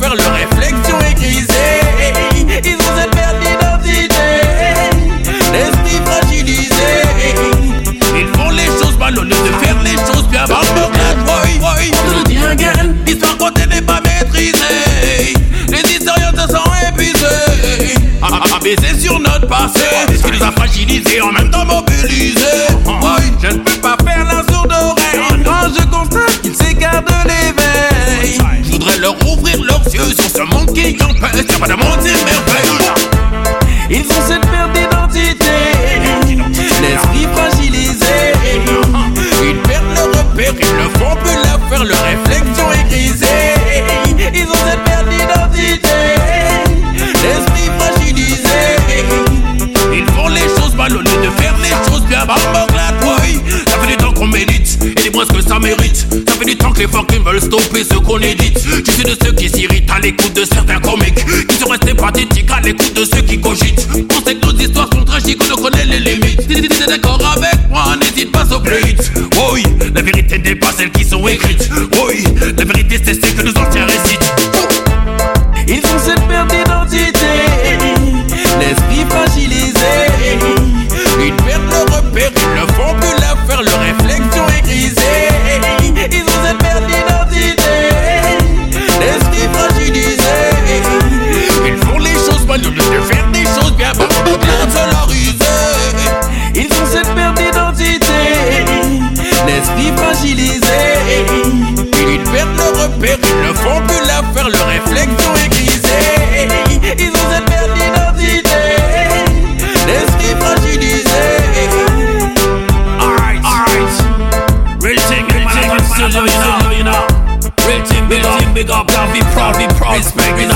faire leur réflexion est grisée. Ils ont cette perte d'identité, l'esprit fragilisé. Ils font les choses mal au de faire les choses bien. Bande de clash, Tout dit again, l'histoire quand elle n'est pas maîtrisée. Les historiens se sont épuisés. Abaissés sur notre passé, ce qui nous a fragilisés en même temps mobilisés? Ils ont cette perte d'identité, l'esprit fragilisé. Ils perdent leur repère, ils ne font plus l'affaire, leur réflexion est. Ils ont cette perte d'identité, l'esprit fragilisé. Ils font les choses mal au lieu de faire les choses bien. Bambang la oui. Ça fait du temps qu'on médite, et dis-moi ce que ça mérite. Ça fait du temps que les fucking veulent stopper ce qu'on édite. Je suis de ceux qui s'irritent à l'écoute de certains comiques, pathétiques à l'écoute de ceux qui cogitent. On sait que nos histoires sont tragiques, on connaît les limites. Si d'accord avec moi, n'hésite pas au plus. Oui, la vérité n'est pas celle qui sont écrites. Oui, la vérité c'est ce que nos anciens récitent. Ils ont cette perte d'identité, l'esprit fragilisé. Ils perdent leur repère, ils ne font plus l'affaire, leur réflexion ils ne font plus l'affaire, leur réflexion est grisée. Ils ont cette perte d'identité, l'esprit fragilisé. Alright, alright. Real thing, real thing, big up, down, be proud, be proud. Respect, respect, you know. DJ say